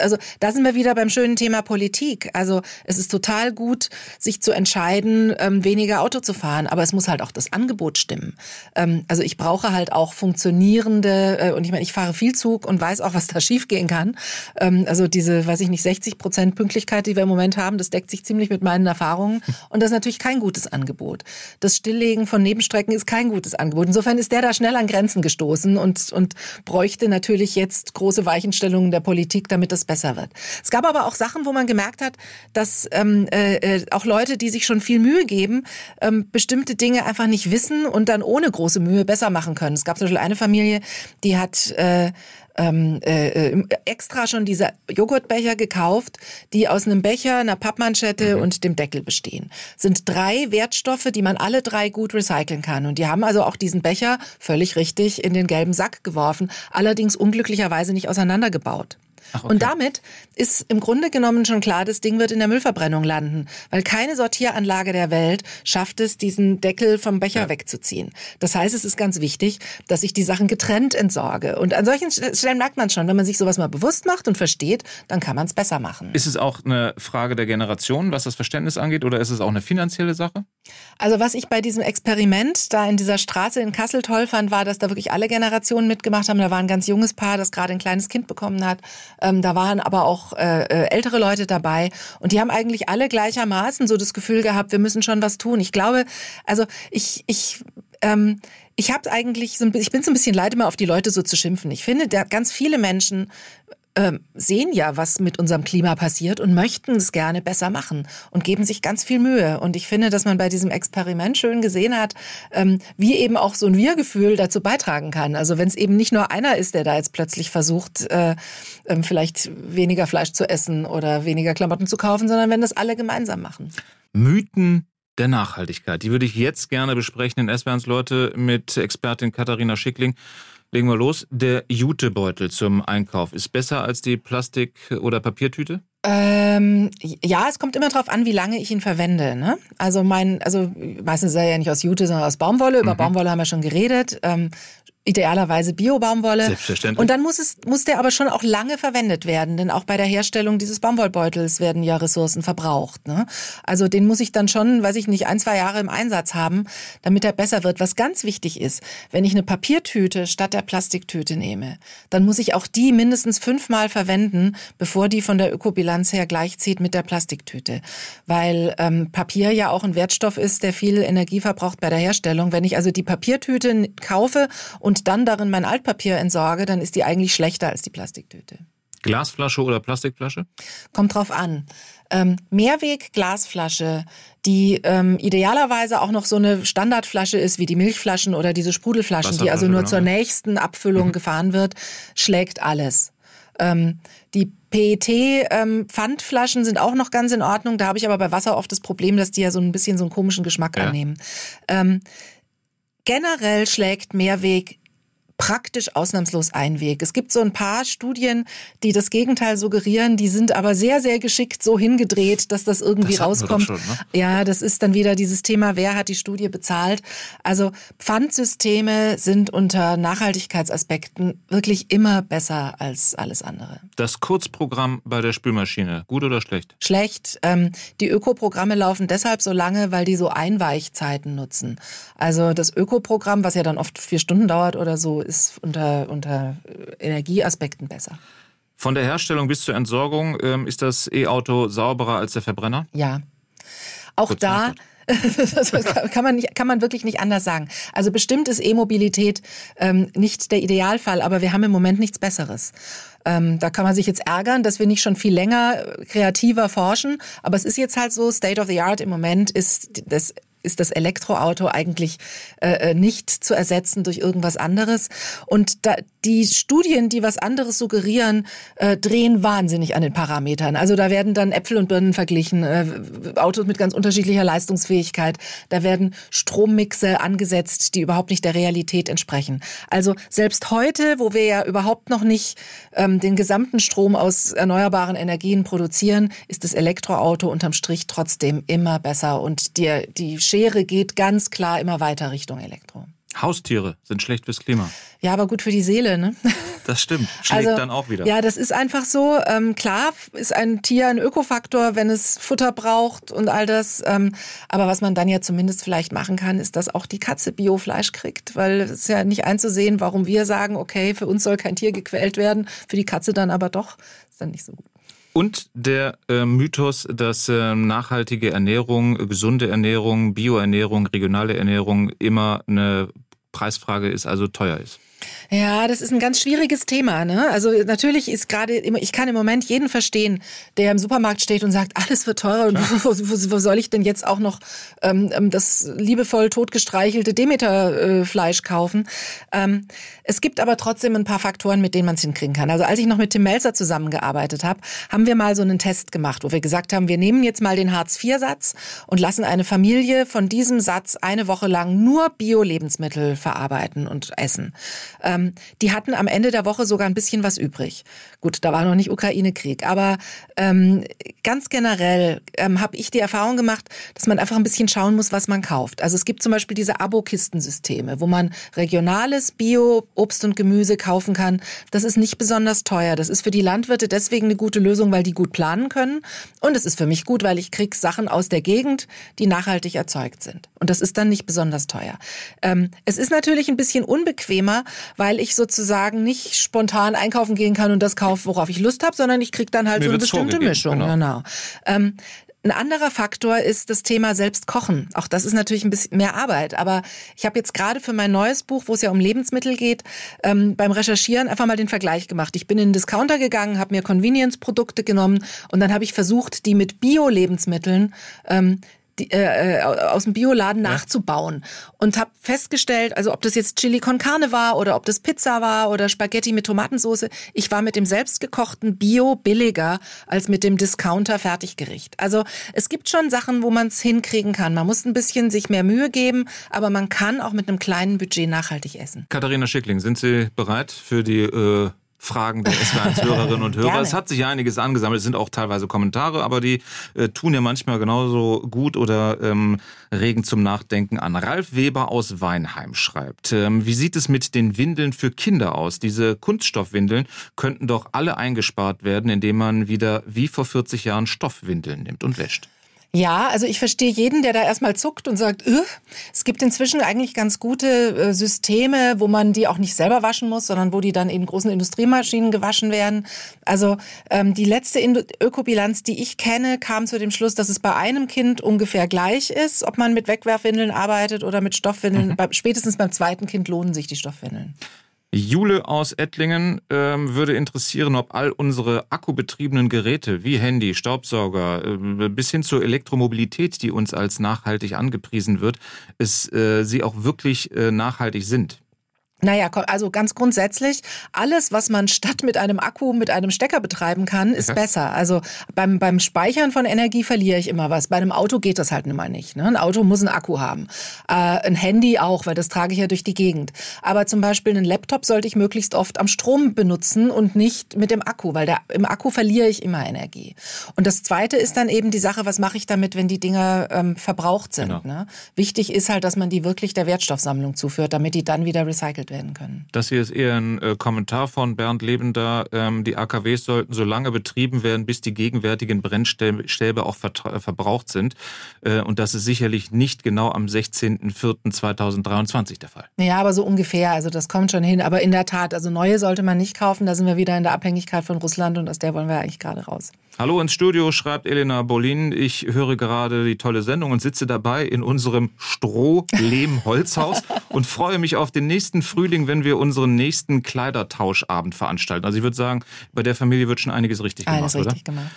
also da sind wir wieder beim schönen Thema Politik. Also es ist total gut, sich zu entscheiden, ähm, weniger Auto zu fahren, aber es muss halt auch das Angebot stimmen. Ähm, also ich brauche halt auch funktionierende äh, und ich meine, ich fahre viel Zug und weiß auch, was da (laughs) schiefgehen kann. Ähm, also diese, weiß ich nicht, 60 Prozent Pünktlichkeit, die wir im Moment haben, das deckt sich ziemlich mit meinen Erfahrungen. Und das ist natürlich kein gutes Angebot. Das Stilllegen von Nebenstrecken ist kein gutes Angebot. Insofern ist der da schnell an Grenzen gestoßen und, und bräuchte natürlich jetzt große Weichenstellungen der Politik, damit das besser wird. Es gab aber auch Sachen, wo man gemerkt hat, dass ähm, äh, äh auch Leute, die sich schon viel Mühe geben, ähm, bestimmte Dinge einfach nicht wissen und dann ohne große Mühe besser machen können. Es gab zum Beispiel eine Familie, die hat äh, ähm, äh, extra schon diese Joghurtbecher gekauft, die aus einem Becher, einer Pappmanschette mhm. und dem Deckel bestehen. Sind drei Wertstoffe, die man alle drei gut recyceln kann. Und die haben also auch diesen Becher völlig richtig in den gelben Sack geworfen, allerdings unglücklicherweise nicht auseinandergebaut. Ach, okay. Und damit ist im Grunde genommen schon klar, das Ding wird in der Müllverbrennung landen, weil keine Sortieranlage der Welt schafft es, diesen Deckel vom Becher ja. wegzuziehen. Das heißt, es ist ganz wichtig, dass ich die Sachen getrennt entsorge. Und an solchen Stellen merkt man schon, wenn man sich sowas mal bewusst macht und versteht, dann kann man es besser machen. Ist es auch eine Frage der Generation, was das Verständnis angeht, oder ist es auch eine finanzielle Sache? Also was ich bei diesem Experiment da in dieser Straße in Kassel toll fand, war, dass da wirklich alle Generationen mitgemacht haben. Da war ein ganz junges Paar, das gerade ein kleines Kind bekommen hat. Ähm, da waren aber auch äh, äh, ältere Leute dabei und die haben eigentlich alle gleichermaßen so das Gefühl gehabt, wir müssen schon was tun. Ich glaube, also ich, ich ähm, ich habe eigentlich so ein, ich bin so ein bisschen leid immer auf die Leute so zu schimpfen. Ich finde, da ganz viele Menschen ähm, sehen ja, was mit unserem Klima passiert und möchten es gerne besser machen und geben sich ganz viel Mühe. Und ich finde, dass man bei diesem Experiment schön gesehen hat, ähm, wie eben auch so ein Wir-Gefühl dazu beitragen kann. Also wenn es eben nicht nur einer ist, der da jetzt plötzlich versucht, äh, ähm, vielleicht weniger Fleisch zu essen oder weniger Klamotten zu kaufen, sondern wenn das alle gemeinsam machen. Mythen der Nachhaltigkeit. Die würde ich jetzt gerne besprechen in SWRs Leute mit Expertin Katharina Schickling. Legen wir los. Der Jutebeutel zum Einkauf ist besser als die Plastik- oder Papiertüte? Ähm, ja, es kommt immer darauf an, wie lange ich ihn verwende. Ne? Also mein, also meistens ist er ja nicht aus Jute, sondern aus Baumwolle. Über mhm. Baumwolle haben wir schon geredet. Ähm, idealerweise Bio-Baumwolle. Selbstverständlich. Und dann muss es, muss der aber schon auch lange verwendet werden, denn auch bei der Herstellung dieses Baumwollbeutels werden ja Ressourcen verbraucht. Ne? Also den muss ich dann schon, weiß ich nicht, ein, zwei Jahre im Einsatz haben, damit er besser wird. Was ganz wichtig ist, wenn ich eine Papiertüte statt der Plastiktüte nehme, dann muss ich auch die mindestens fünfmal verwenden, bevor die von der Ökobilanz her gleichzieht mit der Plastiktüte. Weil ähm, Papier ja auch ein Wertstoff ist, der viel Energie verbraucht bei der Herstellung. Wenn ich also die Papiertüte kaufe und und dann darin mein Altpapier entsorge, dann ist die eigentlich schlechter als die Plastiktüte. Glasflasche oder Plastikflasche? Kommt drauf an. Ähm, Mehrweg-Glasflasche, die ähm, idealerweise auch noch so eine Standardflasche ist wie die Milchflaschen oder diese Sprudelflaschen, die also nur genau. zur nächsten Abfüllung mhm. gefahren wird, schlägt alles. Ähm, die PET-Pfandflaschen ähm, sind auch noch ganz in Ordnung. Da habe ich aber bei Wasser oft das Problem, dass die ja so ein bisschen so einen komischen Geschmack ja. annehmen. Ähm, generell schlägt Mehrweg praktisch ausnahmslos ein Weg. Es gibt so ein paar Studien, die das Gegenteil suggerieren, die sind aber sehr, sehr geschickt so hingedreht, dass das irgendwie das rauskommt. Schon, ne? Ja, das ist dann wieder dieses Thema, wer hat die Studie bezahlt. Also Pfandsysteme sind unter Nachhaltigkeitsaspekten wirklich immer besser als alles andere. Das Kurzprogramm bei der Spülmaschine, gut oder schlecht? Schlecht. Ähm, die Ökoprogramme laufen deshalb so lange, weil die so Einweichzeiten nutzen. Also das Ökoprogramm, was ja dann oft vier Stunden dauert oder so, ist unter, unter Energieaspekten besser. Von der Herstellung bis zur Entsorgung ähm, ist das E-Auto sauberer als der Verbrenner? Ja. Auch Kurz da. (laughs) kann man, nicht, kann man wirklich nicht anders sagen. Also bestimmt ist E-Mobilität ähm, nicht der Idealfall, aber wir haben im Moment nichts Besseres. Ähm, da kann man sich jetzt ärgern, dass wir nicht schon viel länger kreativer forschen, aber es ist jetzt halt so, State of the Art im Moment ist das ist das Elektroauto eigentlich äh, äh, nicht zu ersetzen durch irgendwas anderes. Und da, die Studien, die was anderes suggerieren, äh, drehen wahnsinnig an den Parametern. Also da werden dann Äpfel und Birnen verglichen, äh, Autos mit ganz unterschiedlicher Leistungsfähigkeit. Da werden Strommixe angesetzt, die überhaupt nicht der Realität entsprechen. Also selbst heute, wo wir ja überhaupt noch nicht ähm, den gesamten Strom aus erneuerbaren Energien produzieren, ist das Elektroauto unterm Strich trotzdem immer besser. Und die, die Schere geht ganz klar immer weiter Richtung Elektro. Haustiere sind schlecht fürs Klima. Ja, aber gut für die Seele, ne? (laughs) Das stimmt. Schlägt also, dann auch wieder. Ja, das ist einfach so. Ähm, klar ist ein Tier ein Ökofaktor, wenn es Futter braucht und all das. Ähm, aber was man dann ja zumindest vielleicht machen kann, ist, dass auch die Katze Biofleisch kriegt, weil es ist ja nicht einzusehen, warum wir sagen, okay, für uns soll kein Tier gequält werden, für die Katze dann aber doch. Ist dann nicht so gut. Und der äh, Mythos, dass äh, nachhaltige Ernährung, gesunde Ernährung, Bioernährung, regionale Ernährung immer eine Preisfrage ist, also teuer ist. Ja, das ist ein ganz schwieriges Thema. Ne? Also natürlich ist gerade immer, ich kann im Moment jeden verstehen, der im Supermarkt steht und sagt, alles wird teurer und wo, wo, wo soll ich denn jetzt auch noch ähm, ähm das liebevoll totgestreichelte Demeter-Fleisch äh, kaufen? Ähm, es gibt aber trotzdem ein paar Faktoren, mit denen man es hinkriegen kann. Also als ich noch mit Tim Melzer zusammengearbeitet habe, haben wir mal so einen Test gemacht, wo wir gesagt haben, wir nehmen jetzt mal den Hartz-IV-Satz und lassen eine Familie von diesem Satz eine Woche lang nur Bio-Lebensmittel verarbeiten und essen. Ähm, die hatten am Ende der Woche sogar ein bisschen was übrig. Gut, da war noch nicht Ukraine-Krieg, aber ähm, ganz generell ähm, habe ich die Erfahrung gemacht, dass man einfach ein bisschen schauen muss, was man kauft. Also es gibt zum Beispiel diese Abo-Kistensysteme, wo man regionales Bio-Obst und Gemüse kaufen kann. Das ist nicht besonders teuer. Das ist für die Landwirte deswegen eine gute Lösung, weil die gut planen können. Und es ist für mich gut, weil ich krieg Sachen aus der Gegend, die nachhaltig erzeugt sind. Und das ist dann nicht besonders teuer. Ähm, es ist natürlich ein bisschen unbequemer, weil ich sozusagen nicht spontan einkaufen gehen kann und das kaufe, worauf ich Lust habe, sondern ich kriege dann halt Mir so eine bestimmte Mischung. Genau. genau. Ähm, ein anderer Faktor ist das Thema Selbstkochen. Auch das ist natürlich ein bisschen mehr Arbeit. Aber ich habe jetzt gerade für mein neues Buch, wo es ja um Lebensmittel geht, ähm, beim Recherchieren einfach mal den Vergleich gemacht. Ich bin in den Discounter gegangen, habe mir Convenience-Produkte genommen und dann habe ich versucht, die mit Bio-Lebensmitteln ähm, äh, äh, aus dem Bioladen ja. nachzubauen und habe festgestellt, also ob das jetzt Chili con Carne war oder ob das Pizza war oder Spaghetti mit Tomatensauce, ich war mit dem selbstgekochten Bio billiger als mit dem Discounter Fertiggericht. Also es gibt schon Sachen, wo man es hinkriegen kann. Man muss ein bisschen sich mehr Mühe geben, aber man kann auch mit einem kleinen Budget nachhaltig essen. Katharina Schickling, sind Sie bereit für die äh Fragen der SW1-Hörerinnen und Hörer. (laughs) es hat sich einiges angesammelt. Es sind auch teilweise Kommentare, aber die äh, tun ja manchmal genauso gut oder ähm, regen zum Nachdenken an. Ralf Weber aus Weinheim schreibt, ähm, wie sieht es mit den Windeln für Kinder aus? Diese Kunststoffwindeln könnten doch alle eingespart werden, indem man wieder wie vor 40 Jahren Stoffwindeln nimmt und wäscht. Ja, also ich verstehe jeden, der da erstmal zuckt und sagt, Ugh. es gibt inzwischen eigentlich ganz gute äh, Systeme, wo man die auch nicht selber waschen muss, sondern wo die dann in großen Industriemaschinen gewaschen werden. Also ähm, die letzte Ökobilanz, die ich kenne, kam zu dem Schluss, dass es bei einem Kind ungefähr gleich ist, ob man mit Wegwerfwindeln arbeitet oder mit Stoffwindeln. Mhm. Spätestens beim zweiten Kind lohnen sich die Stoffwindeln. Jule aus Ettlingen ähm, würde interessieren, ob all unsere akkubetriebenen Geräte wie Handy, Staubsauger äh, bis hin zur Elektromobilität, die uns als nachhaltig angepriesen wird, es, äh, sie auch wirklich äh, nachhaltig sind. Naja, also ganz grundsätzlich, alles, was man statt mit einem Akku mit einem Stecker betreiben kann, ist besser. Also beim, beim Speichern von Energie verliere ich immer was. Bei einem Auto geht das halt immer nicht. Ne? Ein Auto muss einen Akku haben. Äh, ein Handy auch, weil das trage ich ja durch die Gegend. Aber zum Beispiel einen Laptop sollte ich möglichst oft am Strom benutzen und nicht mit dem Akku, weil der, im Akku verliere ich immer Energie. Und das Zweite ist dann eben die Sache, was mache ich damit, wenn die Dinger ähm, verbraucht sind. Genau. Ne? Wichtig ist halt, dass man die wirklich der Wertstoffsammlung zuführt, damit die dann wieder recycelt werden können. Das hier ist eher ein äh, Kommentar von Bernd Lebender. Ähm, die AKWs sollten so lange betrieben werden, bis die gegenwärtigen Brennstäbe auch äh, verbraucht sind. Äh, und das ist sicherlich nicht genau am 16.04.2023 der Fall. Ja, aber so ungefähr. Also das kommt schon hin. Aber in der Tat, also neue sollte man nicht kaufen. Da sind wir wieder in der Abhängigkeit von Russland und aus der wollen wir eigentlich gerade raus. Hallo ins Studio, schreibt Elena Bolin. Ich höre gerade die tolle Sendung und sitze dabei in unserem Stroh-Lehm-Holzhaus (laughs) und freue mich auf den nächsten Frühling, wenn wir unseren nächsten Kleidertauschabend veranstalten. Also ich würde sagen, bei der Familie wird schon einiges richtig gemacht, Alles richtig oder? gemacht.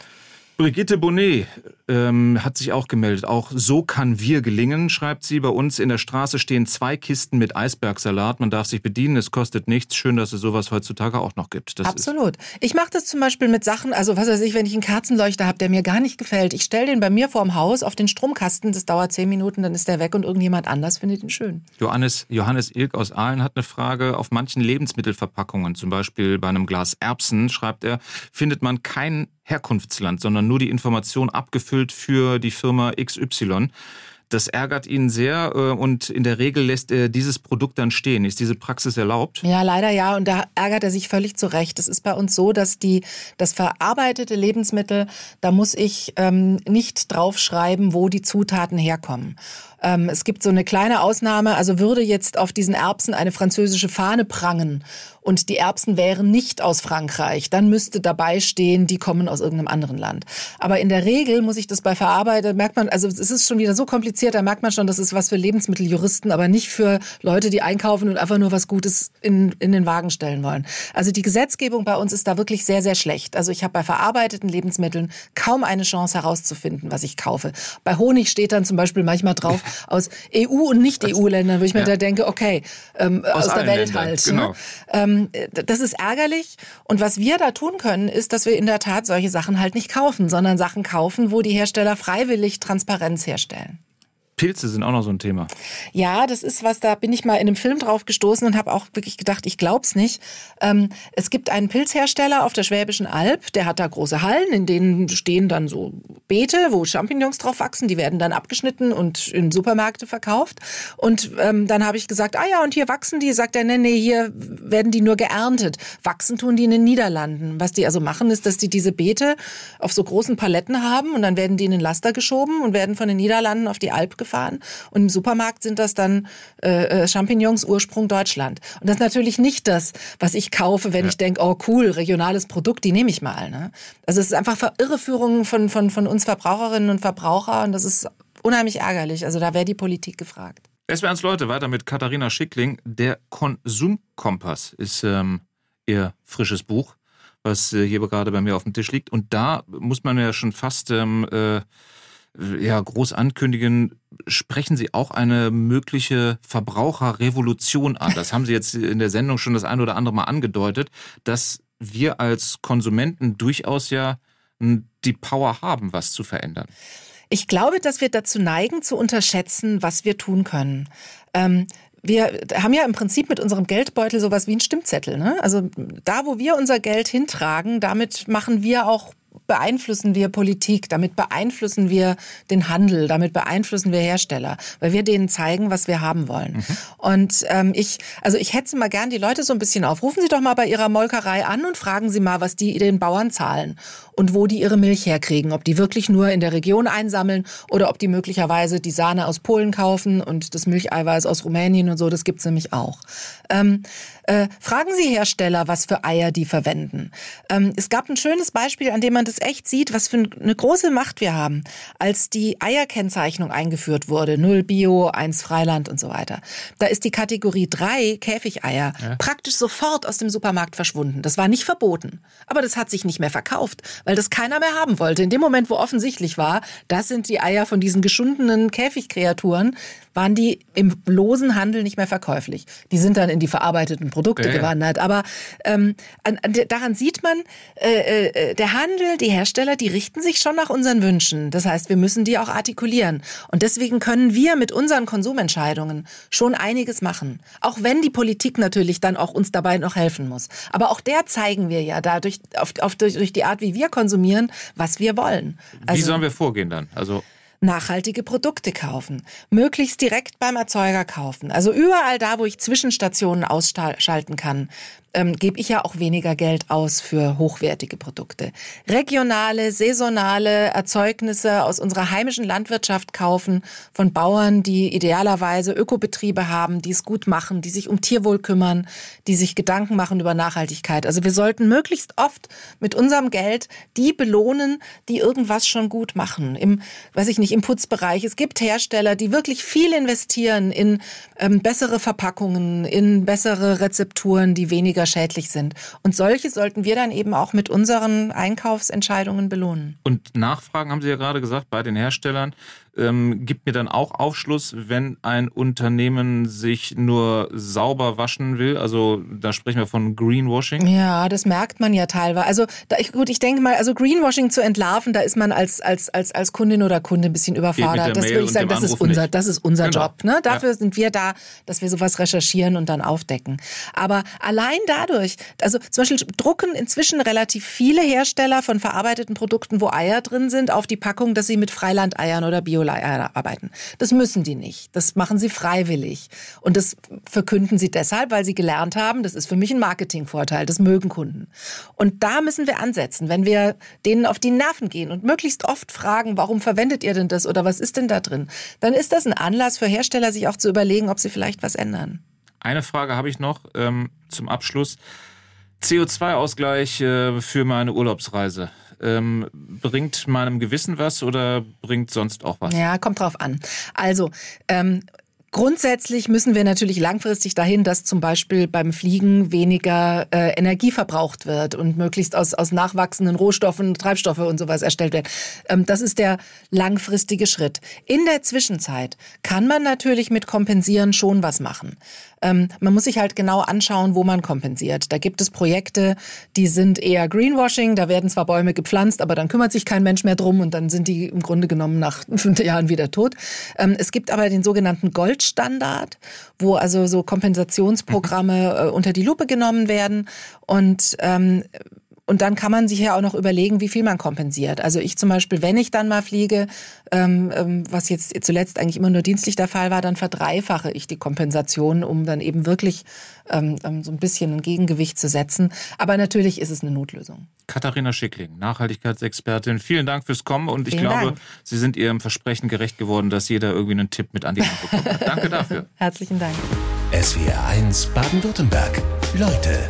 Brigitte Bonnet ähm, hat sich auch gemeldet. Auch so kann wir gelingen, schreibt sie. Bei uns in der Straße stehen zwei Kisten mit Eisbergsalat. Man darf sich bedienen, es kostet nichts. Schön, dass es sowas heutzutage auch noch gibt. Das Absolut. Ich mache das zum Beispiel mit Sachen, also was weiß ich, wenn ich einen Kerzenleuchter habe, der mir gar nicht gefällt. Ich stelle den bei mir vorm Haus auf den Stromkasten. Das dauert zehn Minuten, dann ist der weg und irgendjemand anders findet ihn schön. Johannes, Johannes Ilk aus Aalen hat eine Frage. Auf manchen Lebensmittelverpackungen, zum Beispiel bei einem Glas Erbsen, schreibt er, findet man kein Herkunftsland, sondern nur die Information abgefüllt für die Firma XY. Das ärgert ihn sehr äh, und in der Regel lässt er dieses Produkt dann stehen. Ist diese Praxis erlaubt? Ja, leider ja. Und da ärgert er sich völlig zurecht. Es ist bei uns so, dass die, das verarbeitete Lebensmittel, da muss ich ähm, nicht draufschreiben, wo die Zutaten herkommen. Ähm, es gibt so eine kleine Ausnahme, also würde jetzt auf diesen Erbsen eine französische Fahne prangen und die Erbsen wären nicht aus Frankreich, dann müsste dabei stehen, die kommen aus irgendeinem anderen Land. Aber in der Regel muss ich das bei Verarbeitung, merkt man, also es ist schon wieder so kompliziert, da merkt man schon, das ist was für Lebensmitteljuristen, aber nicht für Leute, die einkaufen und einfach nur was Gutes in, in den Wagen stellen wollen. Also die Gesetzgebung bei uns ist da wirklich sehr, sehr schlecht. Also ich habe bei verarbeiteten Lebensmitteln kaum eine Chance herauszufinden, was ich kaufe. Bei Honig steht dann zum Beispiel manchmal drauf, (laughs) aus EU- und Nicht-EU-Ländern, wo ich mir ja. da denke, okay, ähm, aus, aus der Welt Ländern, halt. Ne? Genau. Ähm, das ist ärgerlich. Und was wir da tun können, ist, dass wir in der Tat solche Sachen halt nicht kaufen, sondern Sachen kaufen, wo die Hersteller freiwillig Transparenz herstellen. Pilze sind auch noch so ein Thema. Ja, das ist was, da bin ich mal in einem Film drauf gestoßen und habe auch wirklich gedacht, ich glaub's nicht. Ähm, es gibt einen Pilzhersteller auf der Schwäbischen Alb, der hat da große Hallen, in denen stehen dann so Beete, wo Champignons drauf wachsen, die werden dann abgeschnitten und in Supermärkte verkauft. Und ähm, dann habe ich gesagt, ah ja, und hier wachsen die, sagt er, nee, nee, hier werden die nur geerntet. Wachsen tun die in den Niederlanden. Was die also machen, ist, dass die diese Beete auf so großen Paletten haben und dann werden die in den Laster geschoben und werden von den Niederlanden auf die Alp gefahren. Und im Supermarkt sind das dann äh, äh, Champignons Ursprung Deutschland. Und das ist natürlich nicht das, was ich kaufe, wenn ja. ich denke, oh cool, regionales Produkt, die nehme ich mal. Ne? Also es ist einfach Irreführung von, von, von uns Verbraucherinnen und Verbrauchern. Und das ist unheimlich ärgerlich. Also da wäre die Politik gefragt. Es wären Leute, weiter mit Katharina Schickling. Der Konsumkompass ist ähm, ihr frisches Buch, was äh, hier gerade bei mir auf dem Tisch liegt. Und da muss man ja schon fast ähm, äh, ja, groß ankündigen, sprechen Sie auch eine mögliche Verbraucherrevolution an. Das haben Sie jetzt in der Sendung schon das ein oder andere Mal angedeutet, dass wir als Konsumenten durchaus ja die Power haben, was zu verändern. Ich glaube, dass wir dazu neigen, zu unterschätzen, was wir tun können. Ähm, wir haben ja im Prinzip mit unserem Geldbeutel sowas wie einen Stimmzettel. Ne? Also da, wo wir unser Geld hintragen, damit machen wir auch beeinflussen wir Politik, damit beeinflussen wir den Handel, damit beeinflussen wir Hersteller, weil wir denen zeigen, was wir haben wollen. Mhm. Und ähm, ich, also ich hetze mal gern die Leute so ein bisschen auf. Rufen Sie doch mal bei Ihrer Molkerei an und fragen Sie mal, was die den Bauern zahlen und wo die ihre Milch herkriegen. Ob die wirklich nur in der Region einsammeln oder ob die möglicherweise die Sahne aus Polen kaufen und das Milcheiweiß aus Rumänien und so. Das gibt's nämlich auch. Ähm, äh, fragen Sie Hersteller, was für Eier die verwenden. Ähm, es gab ein schönes Beispiel, an dem man das echt sieht, was für eine große Macht wir haben, als die Eierkennzeichnung eingeführt wurde, null Bio, eins Freiland und so weiter. Da ist die Kategorie 3 Käfigeier ja. praktisch sofort aus dem Supermarkt verschwunden. Das war nicht verboten, aber das hat sich nicht mehr verkauft, weil das keiner mehr haben wollte. In dem Moment, wo offensichtlich war, das sind die Eier von diesen geschundenen Käfigkreaturen, waren die im losen Handel nicht mehr verkäuflich. Die sind dann in die verarbeiteten Produkte ja, gewandert. Aber ähm, an, an, daran sieht man, äh, äh, der Handel, die Hersteller, die richten sich schon nach unseren Wünschen. Das heißt, wir müssen die auch artikulieren. Und deswegen können wir mit unseren Konsumentscheidungen schon einiges machen. Auch wenn die Politik natürlich dann auch uns dabei noch helfen muss. Aber auch der zeigen wir ja dadurch, auf, auf, durch, durch die Art, wie wir konsumieren, was wir wollen. Also, wie sollen wir vorgehen dann? Also nachhaltige Produkte kaufen, möglichst direkt beim Erzeuger kaufen. Also überall da, wo ich Zwischenstationen ausschalten kann, ähm, gebe ich ja auch weniger Geld aus für hochwertige Produkte. Regionale, saisonale Erzeugnisse aus unserer heimischen Landwirtschaft kaufen von Bauern, die idealerweise Ökobetriebe haben, die es gut machen, die sich um Tierwohl kümmern, die sich Gedanken machen über Nachhaltigkeit. Also wir sollten möglichst oft mit unserem Geld die belohnen, die irgendwas schon gut machen. Im, weiß ich nicht, im Putzbereich. Es gibt Hersteller, die wirklich viel investieren in ähm, bessere Verpackungen, in bessere Rezepturen, die weniger weniger schädlich sind. Und solche sollten wir dann eben auch mit unseren Einkaufsentscheidungen belohnen. Und Nachfragen haben Sie ja gerade gesagt bei den Herstellern ähm, gibt mir dann auch Aufschluss, wenn ein Unternehmen sich nur sauber waschen will. Also da sprechen wir von Greenwashing. Ja, das merkt man ja teilweise. Also da, ich, gut, ich denke mal, also Greenwashing zu entlarven, da ist man als als als als Kundin oder Kunde ein bisschen überfordert. Das würde ich sagen, das ist unser das ist unser genau. Job. Ne? Dafür ja. sind wir da, dass wir sowas recherchieren und dann aufdecken. Aber allein dadurch, also zum Beispiel drucken inzwischen relativ viele Hersteller von verarbeiteten Produkten, wo Eier drin sind, auf die Packung, dass sie mit Freilandeiern oder Bio arbeiten. Das müssen die nicht. Das machen sie freiwillig. Und das verkünden sie deshalb, weil sie gelernt haben, das ist für mich ein Marketingvorteil, das mögen Kunden. Und da müssen wir ansetzen, wenn wir denen auf die Nerven gehen und möglichst oft fragen, warum verwendet ihr denn das oder was ist denn da drin, dann ist das ein Anlass für Hersteller, sich auch zu überlegen, ob sie vielleicht was ändern. Eine Frage habe ich noch ähm, zum Abschluss. CO2-Ausgleich äh, für meine Urlaubsreise ähm, bringt meinem Gewissen was oder bringt sonst auch was? Ja, kommt drauf an. Also, ähm, Grundsätzlich müssen wir natürlich langfristig dahin, dass zum Beispiel beim Fliegen weniger äh, Energie verbraucht wird und möglichst aus, aus nachwachsenden Rohstoffen, Treibstoffe und sowas erstellt wird. Ähm, das ist der langfristige Schritt. In der Zwischenzeit kann man natürlich mit Kompensieren schon was machen. Ähm, man muss sich halt genau anschauen, wo man kompensiert. Da gibt es Projekte, die sind eher Greenwashing. Da werden zwar Bäume gepflanzt, aber dann kümmert sich kein Mensch mehr drum und dann sind die im Grunde genommen nach (laughs) fünf Jahren wieder tot. Ähm, es gibt aber den sogenannten Goldstandard, wo also so Kompensationsprogramme äh, unter die Lupe genommen werden und ähm, und dann kann man sich ja auch noch überlegen, wie viel man kompensiert. Also ich zum Beispiel, wenn ich dann mal fliege, ähm, ähm, was jetzt zuletzt eigentlich immer nur dienstlich der Fall war, dann verdreifache ich die Kompensation, um dann eben wirklich ähm, ähm, so ein bisschen ein Gegengewicht zu setzen. Aber natürlich ist es eine Notlösung. Katharina Schickling, Nachhaltigkeitsexpertin, vielen Dank fürs Kommen und ich glaube, Dank. Sie sind Ihrem Versprechen gerecht geworden, dass jeder irgendwie einen Tipp mit an die Hand bekommt. Danke dafür. (laughs) Herzlichen Dank. SWR 1 Baden-Württemberg. Leute